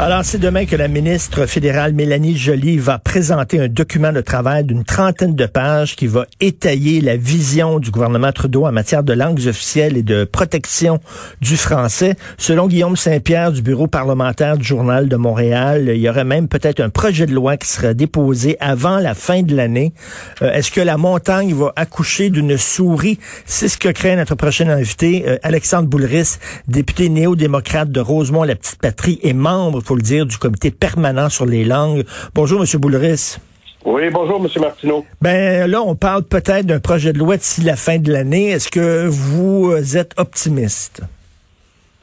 Alors, c'est demain que la ministre fédérale Mélanie Joly va présenter un document de travail d'une trentaine de pages qui va étayer la vision du gouvernement Trudeau en matière de langues officielles et de protection du français. Selon Guillaume Saint-Pierre du bureau parlementaire du Journal de Montréal, il y aurait même peut-être un projet de loi qui serait déposé avant la fin de l'année. Euh, Est-ce que la montagne va accoucher d'une souris? C'est ce que crée notre prochain invité, euh, Alexandre Boulris, député néo-démocrate de Rosemont-la-Petite-Patrie et membre faut le dire, du comité permanent sur les langues. Bonjour, M. Boulris. Oui, bonjour, M. Martineau. Ben là, on parle peut-être d'un projet de loi d'ici la fin de l'année. Est-ce que vous êtes optimiste?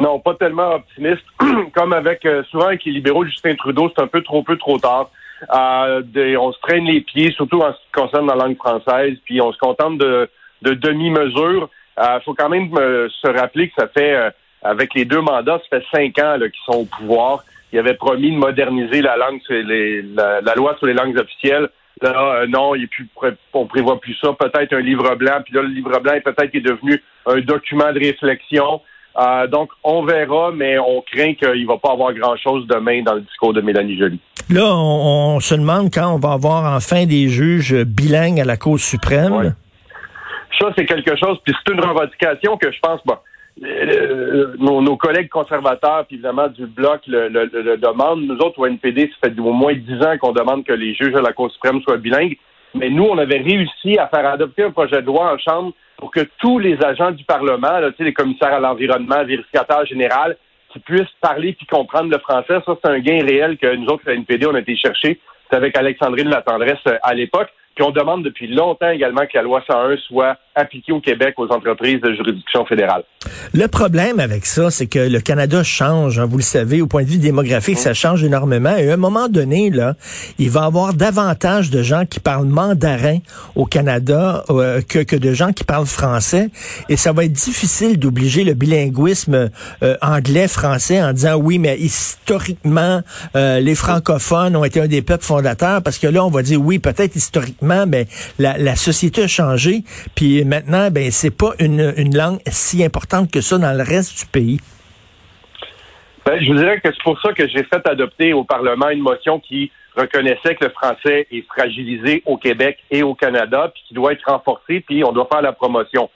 Non, pas tellement optimiste. Comme avec euh, souvent avec les libéraux, Justin Trudeau, c'est un peu trop peu trop tard. Euh, de, on se traîne les pieds, surtout en ce qui concerne la langue française, puis on se contente de, de demi-mesures. Il euh, faut quand même euh, se rappeler que ça fait, euh, avec les deux mandats, ça fait cinq ans qu'ils sont au pouvoir. Il avait promis de moderniser la langue, les, la, la, loi sur les langues officielles. Là, euh, non, il est plus, on prévoit plus ça. Peut-être un livre blanc. Puis là, le livre blanc est peut-être est devenu un document de réflexion. Euh, donc, on verra, mais on craint qu'il ne va pas avoir grand-chose demain dans le discours de Mélanie Joly. Là, on, on, se demande quand on va avoir enfin des juges bilingues à la Cour suprême. Ouais. Ça, c'est quelque chose, puis c'est une revendication que je pense, bon, euh, nos, nos, collègues conservateurs, puis évidemment du Bloc, le, le, le, demandent. Nous autres, au NPD, ça fait au moins dix ans qu'on demande que les juges de la Cour suprême soient bilingues. Mais nous, on avait réussi à faire adopter un projet de loi en Chambre pour que tous les agents du Parlement, là, les commissaires à l'environnement, vérificateurs général, qui puissent parler puis comprendre le français. Ça, c'est un gain réel que nous autres, la NPD, on a été chercher. C'est avec Alexandrine Latendresse euh, à l'époque. Puis on demande depuis longtemps également que la loi 101 soit appliquée au Québec aux entreprises de juridiction fédérale. Le problème avec ça, c'est que le Canada change, hein, vous le savez, au point de vue démographique, mmh. ça change énormément. Et à un moment donné, là, il va y avoir davantage de gens qui parlent mandarin au Canada euh, que, que de gens qui parlent français. Et ça va être difficile d'obliger le bilinguisme euh, anglais-français en disant oui, mais historiquement, euh, les francophones ont été un des peuples fondateurs, parce que là, on va dire oui, peut-être historiquement, mais la, la, société a changé. Puis maintenant, ben c'est pas une, langue si importante que ça dans le reste du pays. Ben, je vous dirais que c'est pour ça que j'ai fait adopter au Parlement une motion qui reconnaissait que le français est fragilisé au Québec et au Canada, puis qui doit être renforcé, puis on doit faire la promotion.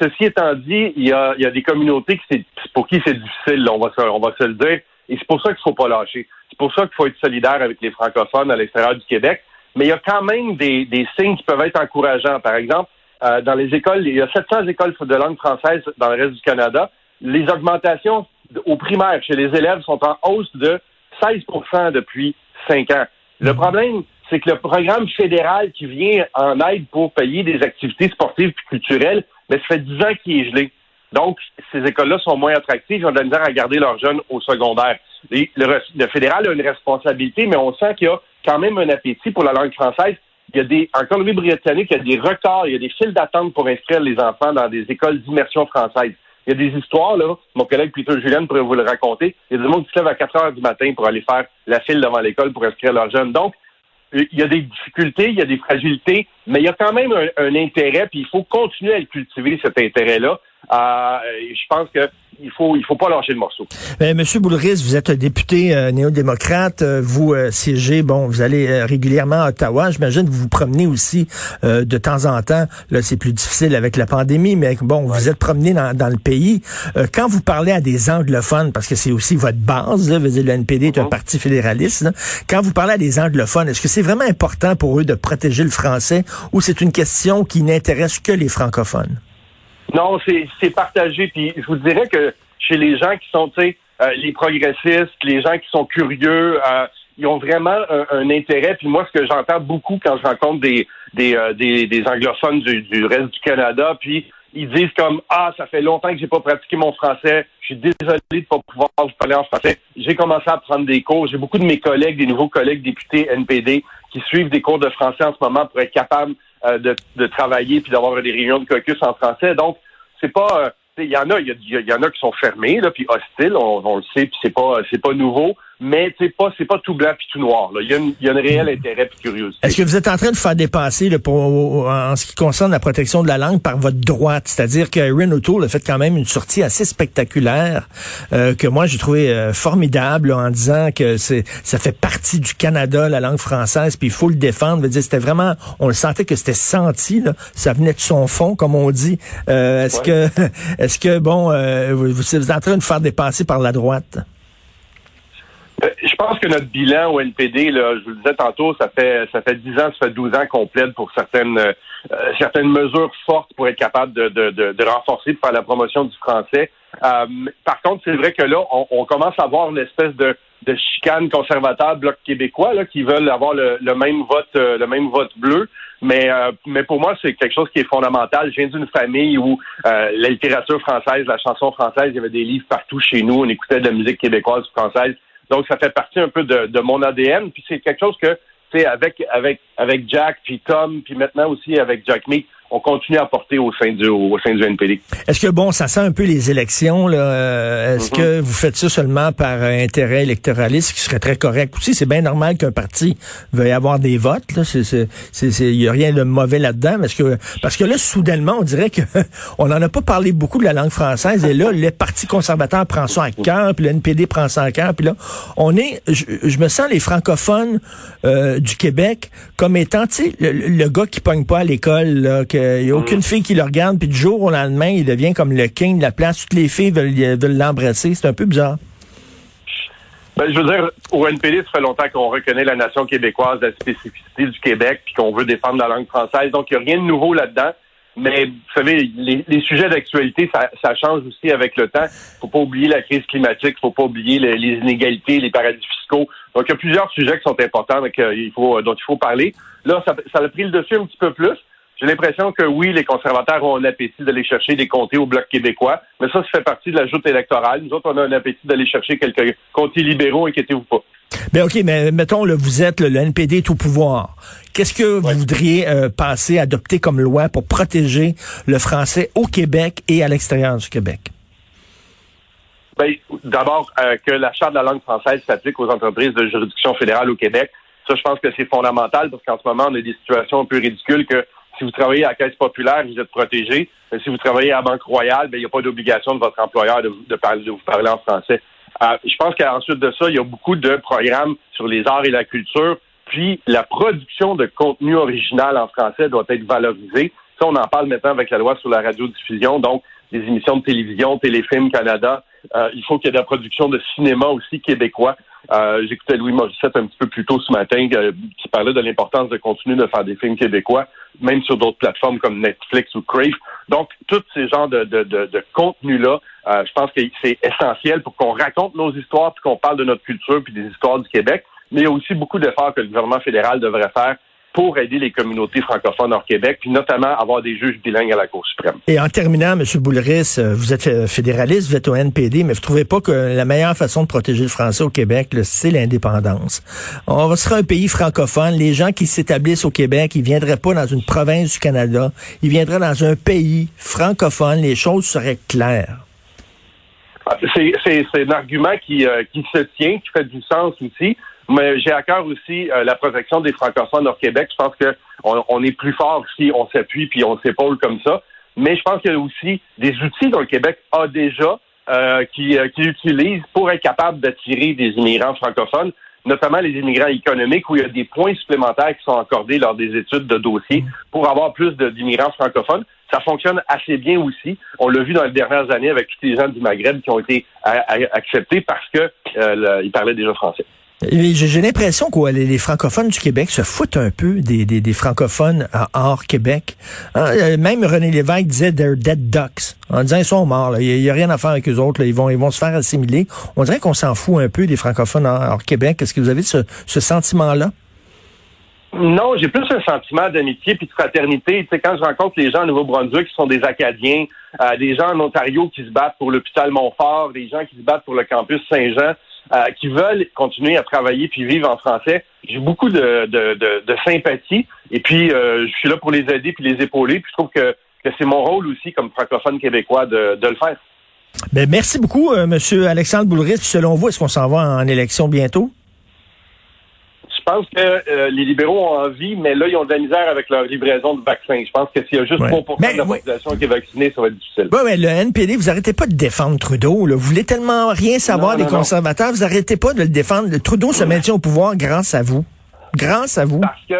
Ceci étant dit, il y a, des communautés qui pour qui c'est difficile, on, va se, on va se le dire, et c'est pour ça qu'il ne faut pas lâcher. C'est pour ça qu'il faut être solidaire avec les francophones à l'extérieur du Québec. Mais il y a quand même des, des signes qui peuvent être encourageants. Par exemple, euh, dans les écoles, il y a 700 écoles de langue française dans le reste du Canada. Les augmentations au primaire chez les élèves sont en hausse de 16% depuis 5 ans. Le problème, c'est que le programme fédéral qui vient en aide pour payer des activités sportives et culturelles, mais ça fait 10 ans qu'il est gelé. Donc, ces écoles-là sont moins attractives, ils ont de la misère à garder leurs jeunes au secondaire. Le fédéral a une responsabilité, mais on sent qu'il y a quand même un appétit pour la langue française. Il y a des, en Colombie-Britannique, il y a des records, il y a des files d'attente pour inscrire les enfants dans des écoles d'immersion française. Il y a des histoires, là. Mon collègue Peter Julien pourrait vous le raconter. Il y a des gens qui se lèvent à 4 heures du matin pour aller faire la file devant l'école pour inscrire leurs jeunes. Donc, il y a des difficultés, il y a des fragilités, mais il y a quand même un, un intérêt, puis il faut continuer à cultiver cet intérêt-là. Euh, je pense que il faut il faut pas lâcher le morceau. Ben, Monsieur Boulris, vous êtes un député euh, néo-démocrate. Euh, vous euh, siégez, bon, vous allez euh, régulièrement à Ottawa. J'imagine que vous vous promenez aussi euh, de temps en temps. Là, c'est plus difficile avec la pandémie, mais bon, ouais. vous êtes promené dans, dans le pays. quand vous parlez à des anglophones, parce que c'est aussi votre base, là, vous dire, le NPD est un parti fédéraliste. Là, quand vous parlez à des anglophones, est-ce que c'est vraiment important pour eux de protéger le français ou c'est une question qui n'intéresse que les francophones? Non, c'est partagé. Puis je vous dirais que chez les gens qui sont, tu sais, euh, les progressistes, les gens qui sont curieux, euh, ils ont vraiment un, un, intérêt. Puis moi, ce que j'entends beaucoup quand je rencontre des des, euh, des, des, anglophones du, du, reste du Canada, puis ils disent comme ah ça fait longtemps que j'ai pas pratiqué mon français, je suis désolé de pas pouvoir vous parler en français. J'ai commencé à prendre des cours. J'ai beaucoup de mes collègues, des nouveaux collègues députés NPD qui suivent des cours de français en ce moment pour être capables euh, de, de, travailler puis d'avoir des réunions de caucus en français. Donc c'est pas euh, il y en a, il y, en a qui sont fermés, là, puis hostiles, on, on le sait, puis c'est pas, c'est pas nouveau. Mais c'est pas c'est pas tout blanc puis tout noir. Là. Il, y a une, il y a un réel intérêt et curiosité. Est-ce que vous êtes en train de faire dépasser là, pour, en ce qui concerne la protection de la langue par votre droite? C'est-à-dire que Erin O'Toole a fait quand même une sortie assez spectaculaire euh, que moi j'ai trouvé euh, formidable en disant que c'est ça fait partie du Canada, la langue française, puis il faut le défendre. dire, c'était vraiment, on le sentait que c'était senti, là, ça venait de son fond, comme on dit. Euh, est-ce que est-ce que bon, vous, vous êtes en train de faire dépasser par la droite? Euh, pense que notre bilan au NPD, là, je vous le disais tantôt, ça fait ça fait 10 ans, ça fait 12 ans qu'on plaide pour certaines euh, certaines mesures fortes pour être capable de, de, de, renforcer, de faire la promotion du français. Euh, par contre, c'est vrai que là, on, commence à avoir une espèce de, de chicane conservateur bloc québécois là, qui veulent avoir le, même vote le même vote bleu. Mais mais pour moi, c'est quelque chose qui est fondamental. Je viens d'une famille où la littérature française, la chanson française, il y avait des livres partout chez nous. On écoutait de la musique québécoise française. Donc, ça fait partie un peu de, mon ADN. Puis c'est quelque chose que, tu avec, avec, avec Jack, puis Tom, puis maintenant aussi avec Jack Meek, on continue à porter au sein du, au sein du NPD. Est-ce que, bon, ça sent un peu les élections, là. Euh, est-ce que mhm. vous faites ça seulement par intérêt électoraliste, ce qui serait très correct aussi? C'est bien normal qu'un parti veuille avoir des votes, là. Il n'y a rien de mauvais là-dedans. Parce que, parce que là, soudainement, on dirait que on n'en a pas parlé beaucoup de la langue française. Et là, le Parti conservateur prend ça à cœur, puis le NPD prend ça à cœur. Puis là, on est, je, me sens les francophones euh, du Québec comme étant, tu sais, le, gars qui pogne pas à l'école, là, que il n'y a aucune mm. fille qui le regarde, puis du jour au lendemain, il devient comme le king de la place. Toutes les filles veulent, l'embrasser. C'est un peu bizarre. Ben, je veux dire, au NPD, ça fait longtemps qu'on reconnaît la nation québécoise, la spécificité du Québec, puis qu'on veut défendre la langue française. Donc, il n'y a rien de nouveau là-dedans. Mais vous savez, les, sujets d'actualité, ça, change aussi avec le temps. faut pas oublier la crise climatique, faut pas oublier les, inégalités, les paradis fiscaux. Donc, il y a plusieurs sujets qui sont importants il faut, dont il faut parler. Là, ça, ça a pris le dessus un petit peu plus. J'ai l'impression que oui, les conservateurs ont un appétit d'aller chercher des comtés au Bloc québécois, mais ça, ça fait partie de la joute électorale. Nous autres, on a un appétit d'aller chercher quelques comtés libéraux, inquiétez-vous pas. Ben OK, mais mettons, là, vous êtes, le NPD est au pouvoir. Qu'est-ce que vous voudriez euh, passer, adopter comme loi pour protéger le français au Québec et à l'extérieur du Québec? Ben, D'abord, euh, que la Charte de la langue française s'applique aux entreprises de juridiction fédérale au Québec. Ça, je pense que c'est fondamental parce qu'en ce moment, on a des situations un peu ridicules que si vous travaillez à la Caisse populaire, vous êtes protégé. Mais si vous travaillez à la Banque Royale, ben, il n'y a pas d'obligation de votre employeur de, vous parler en français. Euh, je pense qu'ensuite de ça, il y a beaucoup de programmes sur les arts et la culture. Puis la production de contenu original en français doit être valorisée. Ça, on en parle maintenant avec la loi sur la radiodiffusion. Donc, des émissions de télévision, Téléfilm Canada. Euh, il faut qu'il y ait de la production de cinéma aussi québécois. Euh, J'écoutais Louis Morissette un petit peu plus tôt ce matin qui parlait de l'importance de continuer de faire des films québécois, même sur d'autres plateformes comme Netflix ou Crave. Donc, tous ces genres de, de, de, de contenus-là, euh, je pense que c'est essentiel pour qu'on raconte nos histoires, puis qu'on parle de notre culture, puis des histoires du Québec. Mais il y a aussi beaucoup d'efforts que le gouvernement fédéral devrait faire pour aider les communautés francophones hors Québec, puis notamment avoir des juges bilingues à la Cour suprême. Et en terminant, M. Boulris, euh, vous êtes fédéraliste, vous êtes au NPD, mais vous trouvez pas que la meilleure façon de protéger le français au Québec, c'est l'indépendance? On serait un pays francophone. Les gens qui s'établissent au Québec, ils viendraient pas dans une province du Canada, ils viendraient dans un pays francophone. Les choses seraient claires. Ah, c'est un argument qui, euh, qui se tient, qui fait du sens aussi. Mais j'ai à cœur aussi euh, la protection des francophones au Québec. Je pense qu'on on est plus fort si on s'appuie puis on s'épaule comme ça. Mais je pense qu'il y a aussi des outils dont le Québec a déjà euh, qui, euh, qui utilise pour être capable d'attirer des immigrants francophones, notamment les immigrants économiques, où il y a des points supplémentaires qui sont accordés lors des études de dossier pour avoir plus d'immigrants francophones. Ça fonctionne assez bien aussi. On l'a vu dans les dernières années avec tous les gens du Maghreb qui ont été acceptés parce qu'ils parlaient déjà français. J'ai l'impression que les, francophones du Québec se foutent un peu des, des, francophones hors Québec. Hein, euh, même René Lévesque disait they're dead ducks. En disant ils sont morts, il n'y a, rien à faire avec eux autres, ils vont ils vont se faire assimiler. On dirait qu'on s'en fout un peu des francophones hors, Québec. Est-ce que vous avez ce, ce sentiment-là? Non, j'ai plus un sentiment d'amitié puis de fraternité. Tu quand je rencontre les gens au Nouveau-Brunswick qui sont des Acadiens, euh, des gens en Ontario qui se battent pour l'hôpital Montfort, des gens qui se battent pour le campus Saint-Jean, euh, qui veulent continuer à travailler puis vivre en français. J'ai beaucoup de, sympathie et puis euh, je suis là pour les aider puis les épauler. Puis je trouve que, c'est mon rôle aussi comme francophone québécois de, le faire. Ben, merci beaucoup, M. Monsieur Alexandre Boulris. Selon vous, est-ce qu'on s'en va en élection bientôt? Je pense que euh, les libéraux ont envie, mais là, ils ont de la misère avec leur livraison de vaccins. Je pense que s'il y a juste 3% de la population qui est vaccinée, ça va être difficile. Oui, mais le NPD, vous arrêtez pas de défendre Trudeau. Vous voulez tellement rien savoir des conservateurs, vous arrêtez pas de le défendre. Le Trudeau se maintient au pouvoir grâce à vous. Grâce à vous. Parce que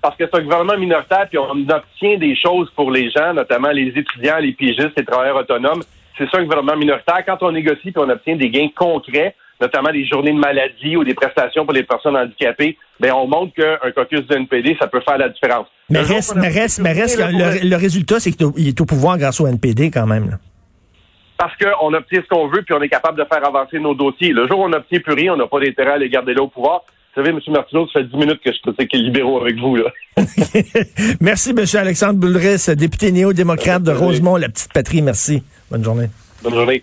parce que c'est un gouvernement minoritaire, puis on obtient des choses pour les gens, notamment les étudiants, les pigistes, les travailleurs autonomes. C'est ça un gouvernement minoritaire. Quand on négocie, puis on obtient des gains concrets, notamment des journées de maladie ou des prestations pour les personnes handicapées, ben on montre qu'un caucus de NPD, ça peut faire la différence. Mais reste, mais reste, mais reste, le, résultat, c'est qu'il est au pouvoir grâce au NPD quand même. Parce qu'on obtient ce qu'on veut, puis on est capable de faire avancer nos dossiers. Le jour où on n'obtient plus rien, on n'a pas d'intérêt à les garder là au pouvoir. Vous savez, M. Martineau, ça fait 10 minutes que je critique les libéraux avec vous. Là. merci, M. Alexandre Boulris, député néo-démocrate de Rosemont, la petite patrie. Merci. Bonne journée. Bonne journée.